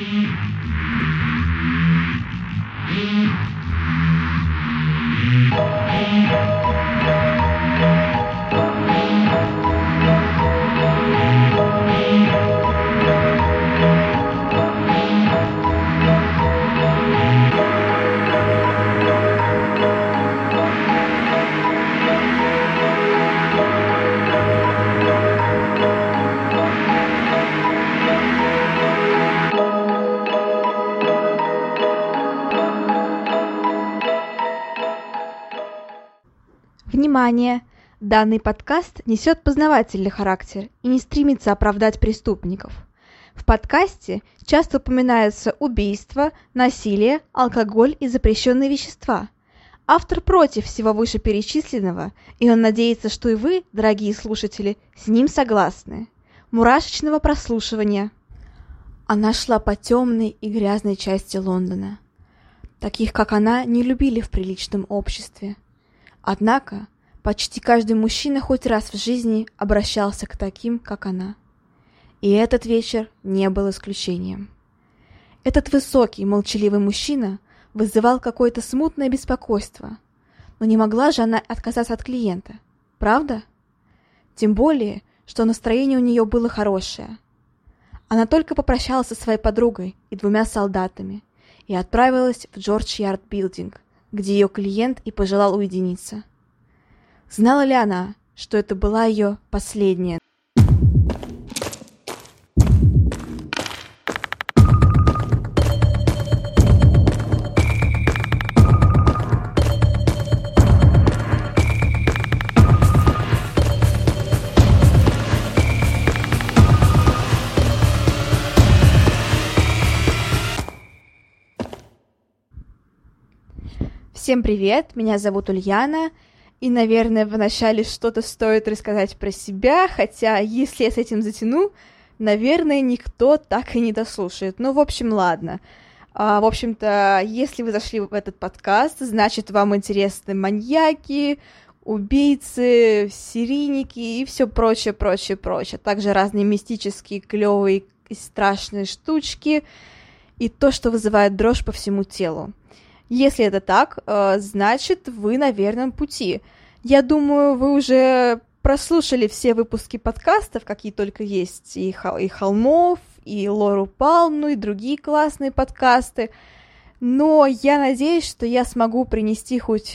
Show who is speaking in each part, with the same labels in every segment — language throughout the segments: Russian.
Speaker 1: Mm-hmm. Внимание! Данный подкаст несет познавательный характер и не стремится оправдать преступников. В подкасте часто упоминаются убийства, насилие, алкоголь и запрещенные вещества. Автор против всего вышеперечисленного, и он надеется, что и вы, дорогие слушатели, с ним согласны. Мурашечного прослушивания. Она шла по темной и грязной части Лондона. Таких, как она, не любили в приличном обществе – Однако почти каждый мужчина хоть раз в жизни обращался к таким, как она. И этот вечер не был исключением. Этот высокий, молчаливый мужчина вызывал какое-то смутное беспокойство. Но не могла же она отказаться от клиента, правда? Тем более, что настроение у нее было хорошее. Она только попрощалась со своей подругой и двумя солдатами и отправилась в Джордж Ярд Билдинг, где ее клиент и пожелал уединиться. Знала ли она, что это была ее последняя? Всем привет, меня зовут Ульяна, и, наверное, вначале что-то стоит рассказать про себя, хотя если я с этим затяну, наверное, никто так и не дослушает. Ну, в общем, ладно. А, в общем-то, если вы зашли в этот подкаст, значит, вам интересны маньяки, убийцы, серийники и все прочее, прочее, прочее. Также разные мистические, клевые и страшные штучки, и то, что вызывает дрожь по всему телу. Если это так, э, значит, вы на верном пути. Я думаю, вы уже прослушали все выпуски подкастов, какие только есть, и, и Холмов, и Лору Палну, и другие классные подкасты. Но я надеюсь, что я смогу принести хоть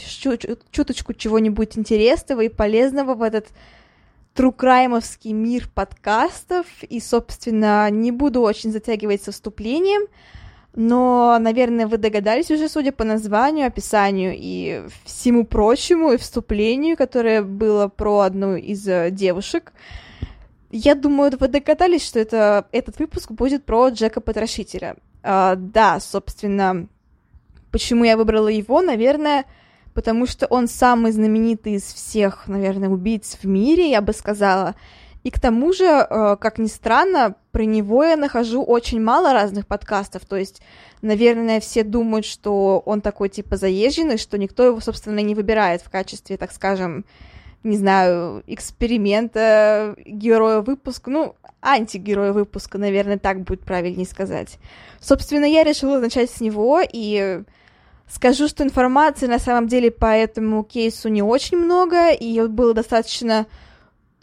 Speaker 1: чуточку чего-нибудь интересного и полезного в этот трукраймовский мир подкастов. И, собственно, не буду очень затягивать со вступлением. Но, наверное, вы догадались уже, судя по названию, описанию и всему прочему, и вступлению, которое было про одну из э, девушек. Я думаю, вы догадались, что это, этот выпуск будет про Джека Потрошителя. А, да, собственно, почему я выбрала его, наверное, потому что он самый знаменитый из всех, наверное, убийц в мире, я бы сказала. И к тому же, э, как ни странно, про него я нахожу очень мало разных подкастов. То есть, наверное, все думают, что он такой типа заезженный, что никто его, собственно, не выбирает в качестве, так скажем, не знаю, эксперимента, героя выпуска, ну, антигероя выпуска, наверное, так будет правильнее сказать. Собственно, я решила начать с него, и скажу, что информации на самом деле по этому кейсу не очень много, и было достаточно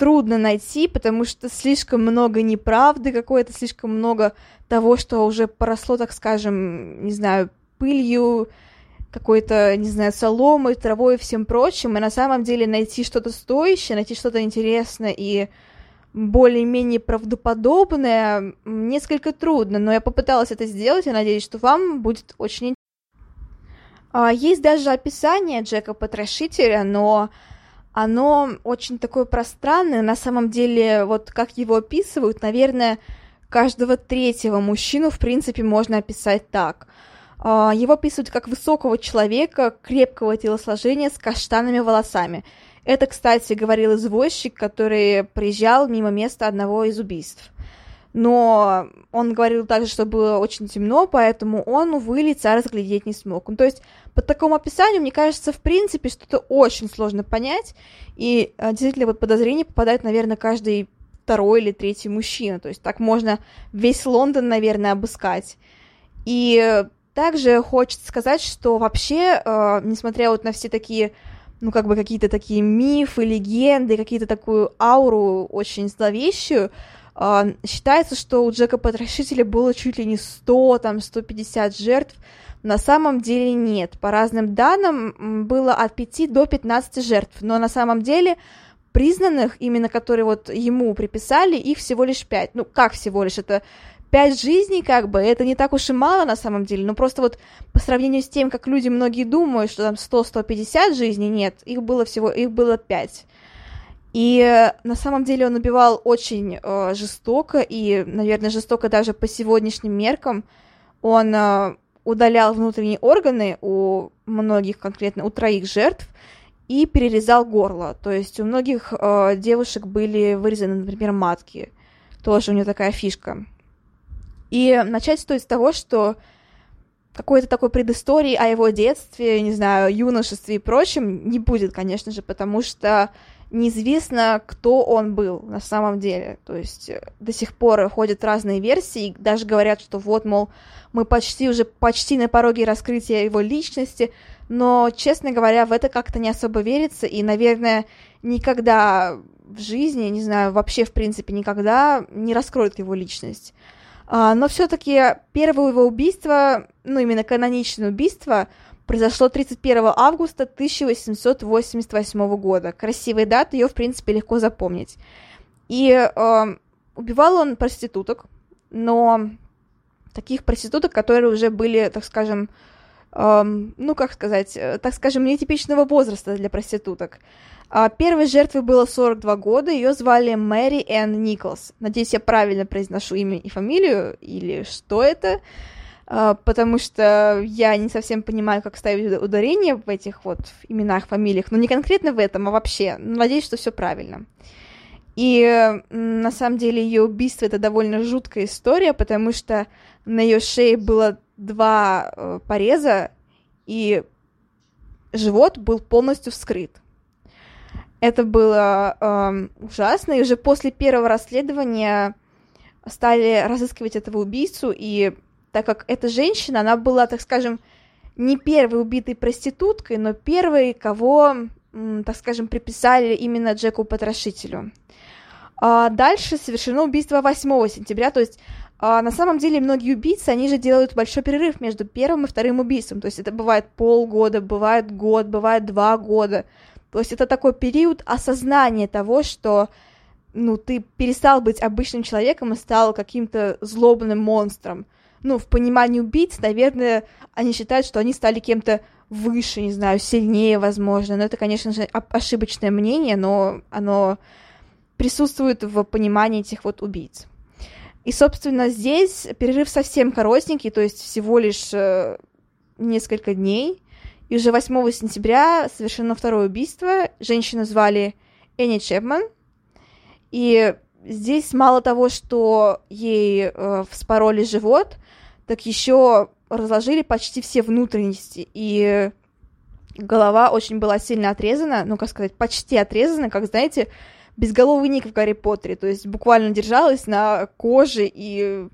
Speaker 1: трудно найти, потому что слишком много неправды какой-то, слишком много того, что уже поросло, так скажем, не знаю, пылью, какой-то, не знаю, соломой, травой и всем прочим, и на самом деле найти что-то стоящее, найти что-то интересное и более-менее правдоподобное несколько трудно, но я попыталась это сделать, и надеюсь, что вам будет очень интересно. Есть даже описание Джека Потрошителя, но оно очень такое пространное, на самом деле, вот как его описывают, наверное, каждого третьего мужчину, в принципе, можно описать так. А, его описывают как высокого человека, крепкого телосложения с каштанными волосами. Это, кстати, говорил извозчик, который приезжал мимо места одного из убийств но он говорил также, что было очень темно, поэтому он, увы, лица разглядеть не смог. Ну, то есть, по такому описанию, мне кажется, в принципе, что-то очень сложно понять, и а, действительно, вот подозрение попадает, наверное, каждый второй или третий мужчина. То есть так можно весь Лондон, наверное, обыскать. И также хочется сказать, что вообще, э, несмотря вот на все такие, ну, как бы какие-то такие мифы, легенды, какие-то такую ауру очень зловещую, э, считается, что у Джека Потрошителя было чуть ли не 100, там, 150 жертв. На самом деле нет. По разным данным было от 5 до 15 жертв, но на самом деле признанных, именно которые вот ему приписали, их всего лишь 5. Ну, как всего лишь? Это пять жизней, как бы, это не так уж и мало на самом деле, но просто вот по сравнению с тем, как люди многие думают, что там 100-150 жизней, нет, их было всего, их было пять. И э, на самом деле он убивал очень э, жестоко, и, наверное, жестоко даже по сегодняшним меркам. Он э, удалял внутренние органы у многих, конкретно у троих жертв, и перерезал горло. То есть у многих э, девушек были вырезаны, например, матки. Тоже у него такая фишка. И начать стоит с того, что какой-то такой предыстории о его детстве, не знаю, юношестве и прочем не будет, конечно же, потому что неизвестно, кто он был на самом деле. То есть э, до сих пор ходят разные версии, даже говорят, что вот, мол, мы почти уже почти на пороге раскрытия его личности, но, честно говоря, в это как-то не особо верится, и, наверное, никогда в жизни, не знаю, вообще, в принципе, никогда не раскроют его личность. А, но все-таки первое его убийство, ну именно каноничное убийство, произошло 31 августа 1888 года. Красивая дата, ее, в принципе, легко запомнить. И э, убивал он проституток, но таких проституток, которые уже были, так скажем, э, ну, как сказать, э, так скажем, нетипичного возраста для проституток. А, первой жертвой было 42 года, ее звали Мэри Энн Николс. Надеюсь, я правильно произношу имя и фамилию, или что это, потому что я не совсем понимаю, как ставить ударение в этих вот именах, фамилиях, но не конкретно в этом, а вообще. Надеюсь, что все правильно. И на самом деле ее убийство это довольно жуткая история, потому что на ее шее было два э, пореза, и живот был полностью вскрыт. Это было э, ужасно, и уже после первого расследования стали разыскивать этого убийцу, и так как эта женщина, она была, так скажем, не первой убитой проституткой, но первой, кого, так скажем, приписали именно Джеку Потрошителю. А дальше совершено убийство 8 сентября, то есть а на самом деле многие убийцы, они же делают большой перерыв между первым и вторым убийством, то есть это бывает полгода, бывает год, бывает два года, то есть это такой период осознания того, что ну, ты перестал быть обычным человеком и стал каким-то злобным монстром. Ну, в понимании убийц, наверное, они считают, что они стали кем-то выше, не знаю, сильнее, возможно. Но это, конечно же, ошибочное мнение, но оно присутствует в понимании этих вот убийц. И, собственно, здесь перерыв совсем коротенький, то есть всего лишь э, несколько дней. И уже 8 сентября совершено второе убийство. Женщину звали Энни Чепман. И здесь мало того, что ей э, вспороли живот, так еще разложили почти все внутренности. И голова очень была сильно отрезана, ну, как сказать, почти отрезана, как, знаете, безголовый Ник в Гарри Поттере. То есть буквально держалась на коже и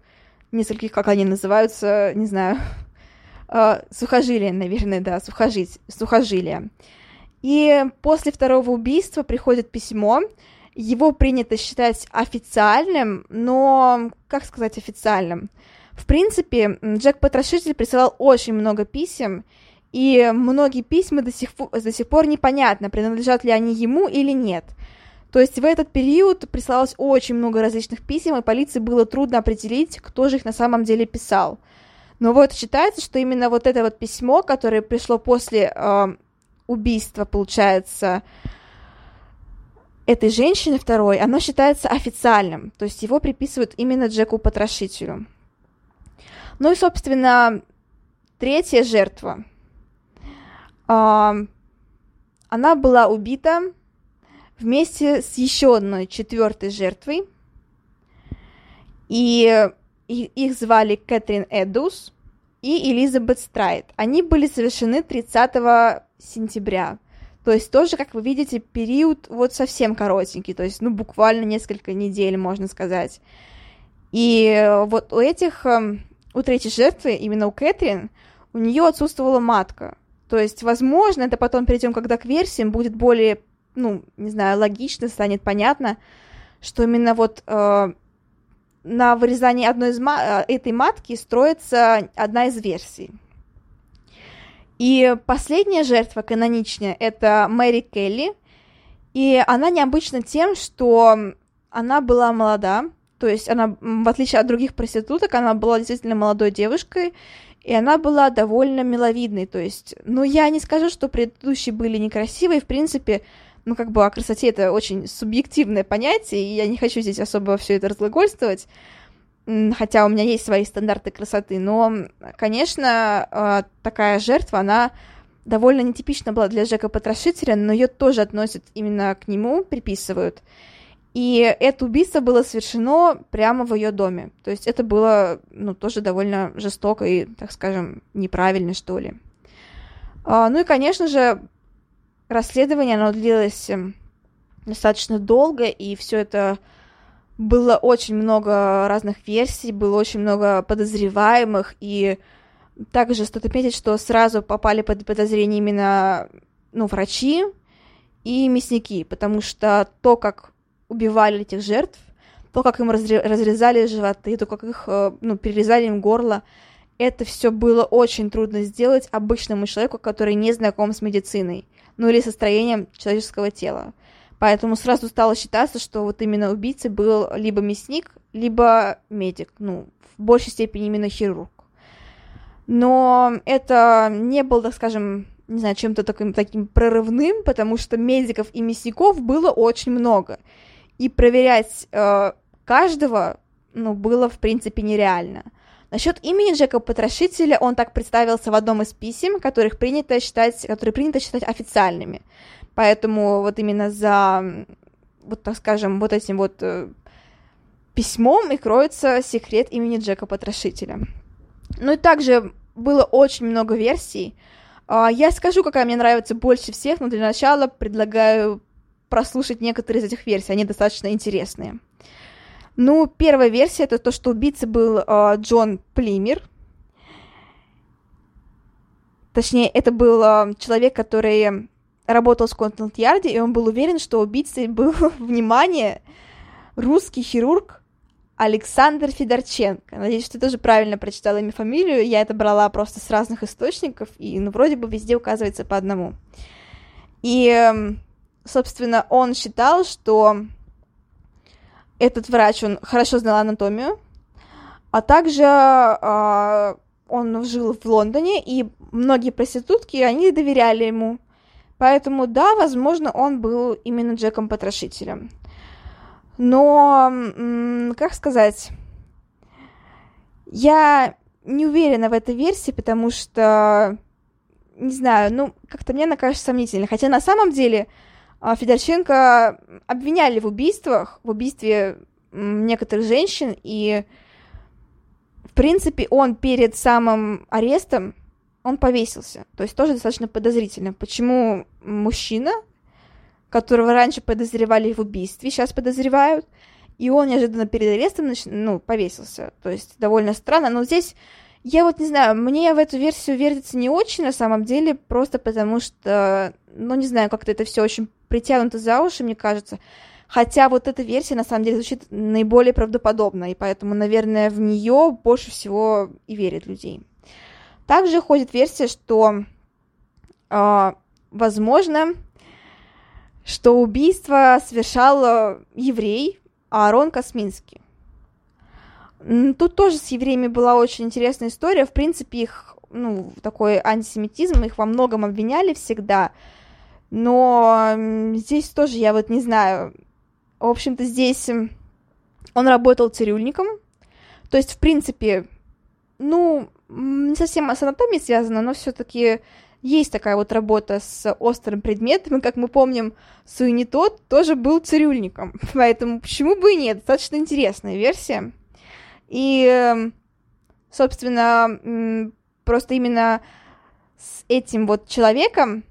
Speaker 1: нескольких, как они называются, не знаю, э, сухожилия, наверное, да, сухожить, сухожилия. И после второго убийства приходит письмо, его принято считать официальным, но, как сказать официальным? В принципе, Джек Потрошитель присылал очень много писем, и многие письма до сих, до сих пор непонятно, принадлежат ли они ему или нет. То есть в этот период присылалось очень много различных писем, и полиции было трудно определить, кто же их на самом деле писал. Но вот считается, что именно вот это вот письмо, которое пришло после э, убийства, получается, этой женщины второй, оно считается официальным, то есть его приписывают именно Джеку Потрошителю. Ну и, собственно, третья жертва. Э, она была убита вместе с еще одной четвертой жертвой. И их звали Кэтрин Эдус и Элизабет Страйт. Они были совершены 30 сентября. То есть тоже, как вы видите, период вот совсем коротенький, то есть, ну, буквально несколько недель, можно сказать. И вот у этих, эм, у третьей жертвы, именно у Кэтрин, у нее отсутствовала матка. То есть, возможно, это потом перейдем, когда к версиям будет более, ну, не знаю, логично, станет понятно, что именно вот э, на вырезании одной из ма- э, этой матки строится одна из версий. И последняя жертва каноничная — это Мэри Келли, и она необычна тем, что она была молода, то есть она, в отличие от других проституток, она была действительно молодой девушкой, и она была довольно миловидной, то есть, ну, я не скажу, что предыдущие были некрасивые, в принципе, ну, как бы о красоте это очень субъективное понятие, и я не хочу здесь особо все это разглагольствовать, хотя у меня есть свои стандарты красоты, но, конечно, а, такая жертва, она довольно нетипична была для Джека Потрошителя, но ее тоже относят именно к нему, приписывают. И это убийство было совершено прямо в ее доме. То есть это было, ну, тоже довольно жестоко и, так скажем, неправильно, что ли. А, ну и, конечно же, расследование, оно длилось достаточно долго, и все это было очень много разных версий, было очень много подозреваемых, и также стоит отметить, что сразу попали под подозрение именно ну, врачи и мясники, потому что то, как убивали этих жертв, то, как им разрезали животы, то, как их, э, ну, перерезали им горло, это все было очень трудно сделать обычному человеку, который не знаком с медициной, ну или со строением человеческого тела. Поэтому сразу стало считаться, что вот именно убийцей был либо мясник, либо медик, ну, в большей степени именно хирург. Но это не было, так скажем, не знаю, чем-то таким, таким прорывным, потому что медиков и мясников было очень много. И проверять э, каждого, ну, было, в принципе, нереально. Насчет имени Джека Потрошителя он так представился в одном из писем, которых принято считать, которые принято считать официальными. Поэтому вот именно за, вот так скажем, вот этим вот э, письмом и кроется секрет имени Джека Потрошителя. Ну и также было очень много версий. А, я скажу, какая мне нравится больше всех, но для начала предлагаю прослушать некоторые из этих версий, они достаточно интересные. Ну, первая версия это то, что убийца был э, Джон Плимер. Точнее, это был э, человек, который работал в Скотланд-Ярде, и он был уверен, что убийцей был, внимание, русский хирург Александр Федорченко. Надеюсь, что ты тоже правильно прочитала имя, фамилию. Я это брала просто с разных источников, и, ну, вроде бы везде указывается по одному. И, эм, собственно, он считал, что этот врач, он хорошо знал анатомию, а также э, он жил в Лондоне, и многие проститутки, они доверяли ему. Поэтому, да, возможно, он был именно Джеком-потрошителем. Но, как сказать, я не уверена в этой версии, потому что, не знаю, ну, как-то мне она кажется сомнительной. Хотя на самом деле Федорченко обвиняли в убийствах, в убийстве некоторых женщин, и, в принципе, он перед самым арестом он повесился. То есть тоже достаточно подозрительно. Почему мужчина, которого раньше подозревали в убийстве, сейчас подозревают, и он неожиданно перед арестом ну, повесился. То есть довольно странно. Но здесь, я вот не знаю, мне в эту версию верится не очень на самом деле, просто потому что, ну не знаю, как-то это все очень притянуто за уши, мне кажется. Хотя вот эта версия на самом деле звучит наиболее правдоподобно, и поэтому, наверное, в нее больше всего и верят людей. Также ходит версия, что, э, возможно, что убийство совершал еврей Аарон Косминский. Тут тоже с евреями была очень интересная история. В принципе, их, ну, такой антисемитизм, их во многом обвиняли всегда. Но здесь тоже я вот не знаю. В общем-то, здесь он работал цирюльником. То есть, в принципе, ну, не совсем с анатомией связано, но все-таки есть такая вот работа с острым предметом, и, как мы помним, Суини тот тоже был цирюльником, поэтому почему бы и нет, достаточно интересная версия. И, эм, собственно, просто именно с этим вот человеком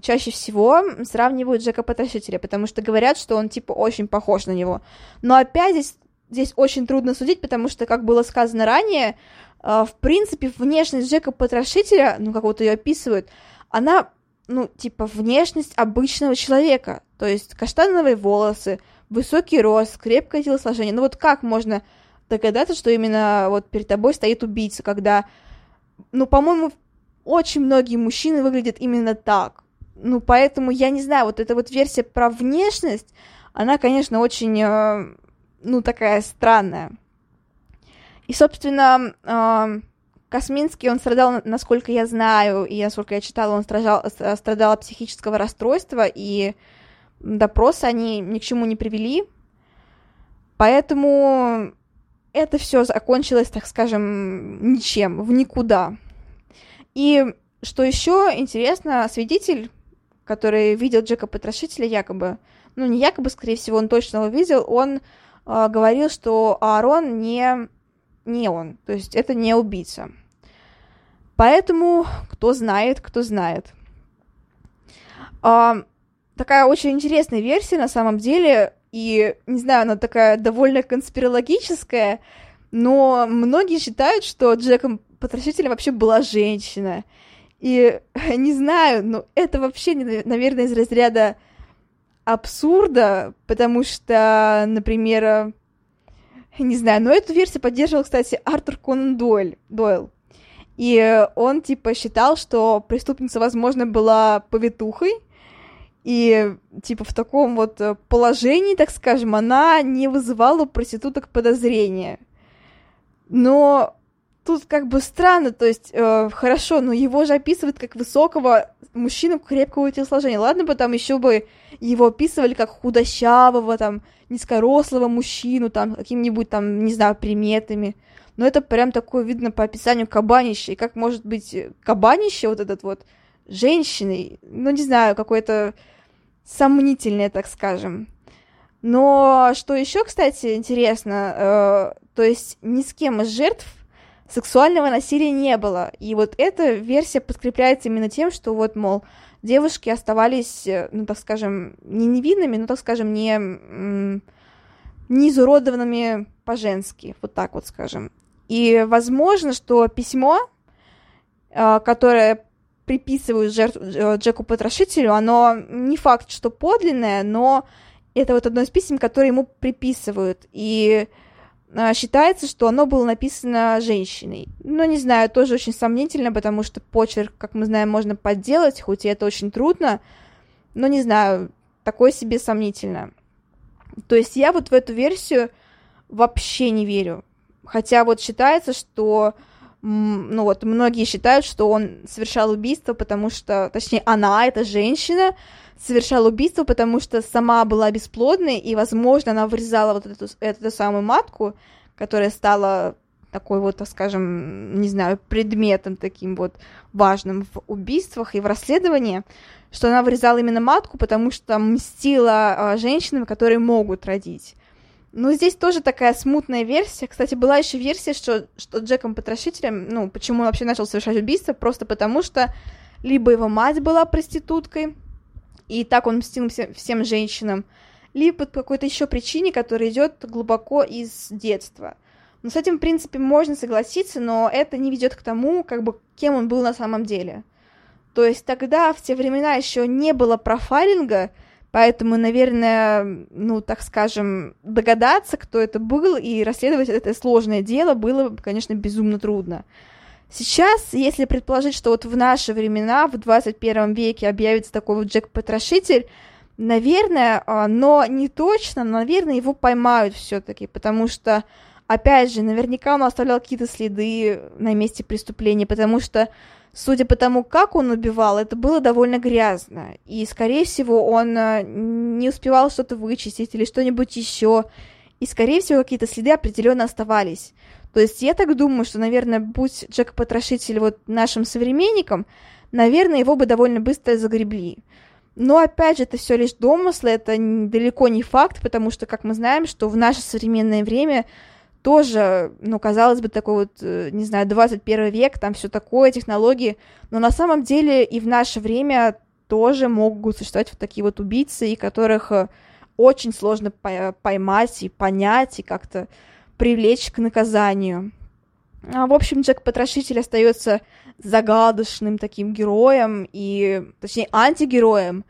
Speaker 1: чаще всего сравнивают Джека Потрошителя, потому что говорят, что он, типа, очень похож на него. Но опять здесь, здесь очень трудно судить, потому что, как было сказано ранее, э, в принципе, внешность Джека Потрошителя, ну, как вот ее описывают, она, ну, типа, внешность обычного человека. То есть каштановые волосы, высокий рост, крепкое телосложение. Ну, вот как можно догадаться, что именно вот перед тобой стоит убийца, когда, ну, по-моему, очень многие мужчины выглядят именно так. Ну, поэтому я не знаю, вот эта вот версия про внешность, она, конечно, очень, э, ну, такая странная. И, собственно, э, Косминский, он страдал, насколько я знаю, и насколько я читала, он страдал, страдал от психического расстройства, и допросы они ни к чему не привели. Поэтому это все закончилось, так скажем, ничем, в никуда. И что еще интересно, свидетель, который видел Джека Потрошителя якобы, ну не якобы, скорее всего, он точно его видел, он э, говорил, что Аарон не, не он, то есть это не убийца. Поэтому кто знает, кто знает. А, такая очень интересная версия на самом деле, и, не знаю, она такая довольно конспирологическая, но многие считают, что Джеком Потрошителем вообще была женщина. И не знаю, но это вообще, наверное, из разряда абсурда, потому что, например, не знаю, но эту версию поддерживал, кстати, Артур Конан Дойль, Дойл. И он, типа, считал, что преступница, возможно, была повитухой, и, типа, в таком вот положении, так скажем, она не вызывала у проституток подозрения. Но тут как бы странно, то есть, э, хорошо, но его же описывают как высокого мужчину крепкого телосложения. Ладно бы там еще бы его описывали как худощавого, там, низкорослого мужчину, там, какими-нибудь там, не знаю, приметами. Но это прям такое видно по описанию кабанище. И как может быть кабанище вот этот вот женщиной, ну, не знаю, какое-то сомнительное, так скажем. Но что еще, кстати, интересно, э, то есть ни с кем из жертв сексуального насилия не было. И вот эта версия подкрепляется именно тем, что вот, мол, девушки оставались, э, ну, так скажем, не невинными, но, так скажем, не, не изуродованными по-женски, вот так вот скажем. И возможно, что письмо, э, которое приписывают жертву, э, Джеку Потрошителю, оно не факт, что подлинное, но это вот одно из писем, которые ему приписывают. И а, считается, что оно было написано женщиной. Но не знаю, тоже очень сомнительно, потому что почерк, как мы знаем, можно подделать, хоть и это очень трудно. Но не знаю, такое себе сомнительно. То есть я вот в эту версию вообще не верю. Хотя вот считается, что ну вот многие считают, что он совершал убийство, потому что, точнее, она, эта женщина, совершала убийство, потому что сама была бесплодной, и, возможно, она вырезала вот эту, эту самую матку, которая стала такой вот, скажем, не знаю, предметом таким вот важным в убийствах и в расследовании, что она вырезала именно матку, потому что мстила э, женщинам, которые могут родить. Но здесь тоже такая смутная версия. Кстати, была еще версия, что, что Джеком Потрошителем, ну, почему он вообще начал совершать убийство, просто потому что либо его мать была проституткой, и так он мстил всем, всем женщинам, либо по какой-то еще причине, которая идет глубоко из детства. Но с этим, в принципе, можно согласиться, но это не ведет к тому, как бы, кем он был на самом деле. То есть тогда, в те времена, еще не было профайлинга, поэтому, наверное, ну, так скажем, догадаться, кто это был, и расследовать это сложное дело было, конечно, безумно трудно. Сейчас, если предположить, что вот в наши времена, в 21 веке объявится такой вот Джек-потрошитель, наверное, а, но не точно, но, наверное, его поймают все-таки, потому что, опять же, наверняка он оставлял какие-то следы на месте преступления, потому что, судя по тому, как он убивал, это было довольно грязно, и, скорее всего, он а, не успевал что-то вычистить или что-нибудь еще, и, скорее всего, какие-то следы определенно оставались. То есть я так думаю, что, наверное, будь Джек Потрошитель вот нашим современником, наверное, его бы довольно быстро загребли. Но, опять же, это все лишь домыслы, это далеко не факт, потому что, как мы знаем, что в наше современное время тоже, ну, казалось бы, такой вот, э, не знаю, 21 век, там все такое, технологии, но на самом деле и в наше время тоже могут существовать вот такие вот убийцы, и которых э, очень сложно поймать и понять, и как-то привлечь к наказанию. А, в общем, Джек Потрошитель остается загадочным таким героем, и, точнее, антигероем,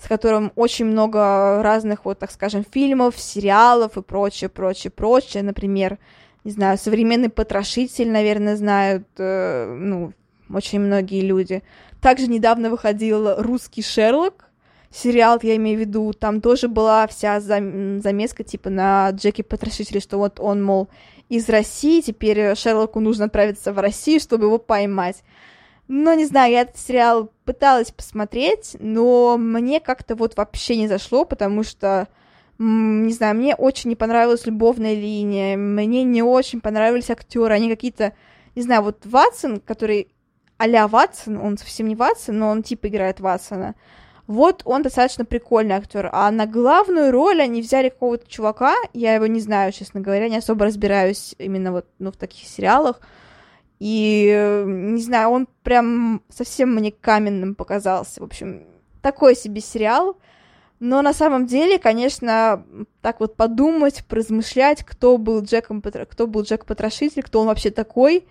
Speaker 1: с которым очень много разных, вот, так скажем, фильмов, сериалов и прочее, прочее, прочее. Например, не знаю, современный потрошитель, наверное, знают, э, ну, очень многие люди. Также недавно выходил русский Шерлок, сериал, я имею в виду, там тоже была вся зам- замеска, типа, на Джеки Потрошителе, что вот он, мол, из России, теперь Шерлоку нужно отправиться в Россию, чтобы его поймать. Но не знаю, я этот сериал пыталась посмотреть, но мне как-то вот вообще не зашло, потому что, не знаю, мне очень не понравилась любовная линия, мне не очень понравились актеры, они какие-то, не знаю, вот Ватсон, который а-ля Ватсон, он совсем не Ватсон, но он типа играет Ватсона, вот он достаточно прикольный актер. А на главную роль они взяли какого-то чувака, я его не знаю, честно говоря, не особо разбираюсь именно вот ну, в таких сериалах. И, не знаю, он прям совсем мне каменным показался. В общем, такой себе сериал. Но на самом деле, конечно, так вот подумать, поразмышлять, кто был Джеком, кто был Джек Потрошитель, кто он вообще такой,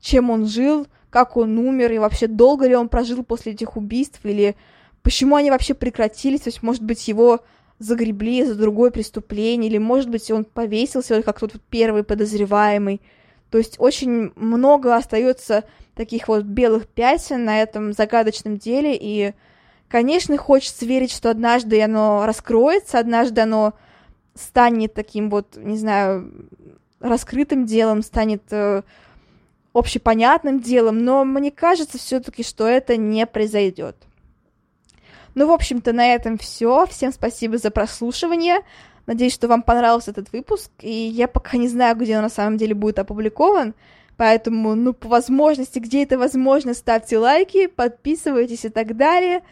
Speaker 1: чем он жил, как он умер, и вообще долго ли он прожил после этих убийств, или почему они вообще прекратились, то есть, может быть, его загребли за другое преступление, или, может быть, он повесился, как тот первый подозреваемый. То есть очень много остается таких вот белых пятен на этом загадочном деле, и, конечно, хочется верить, что однажды оно раскроется, однажды оно станет таким вот, не знаю, раскрытым делом, станет э, общепонятным делом, но мне кажется все-таки, что это не произойдет. Ну, в общем-то, на этом все. Всем спасибо за прослушивание. Надеюсь, что вам понравился этот выпуск. И я пока не знаю, где он на самом деле будет опубликован. Поэтому, ну, по возможности, где это возможно, ставьте лайки, подписывайтесь и так далее.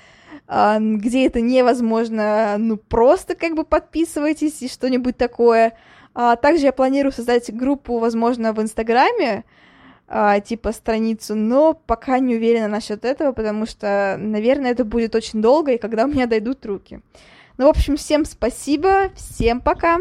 Speaker 1: А, где это невозможно, ну, просто как бы подписывайтесь и что-нибудь такое. А также я планирую создать группу, возможно, в Инстаграме, а, типа страницу, но пока не уверена насчет этого, потому что, наверное, это будет очень долго, и когда у меня дойдут руки. Ну, в общем, всем спасибо, всем пока!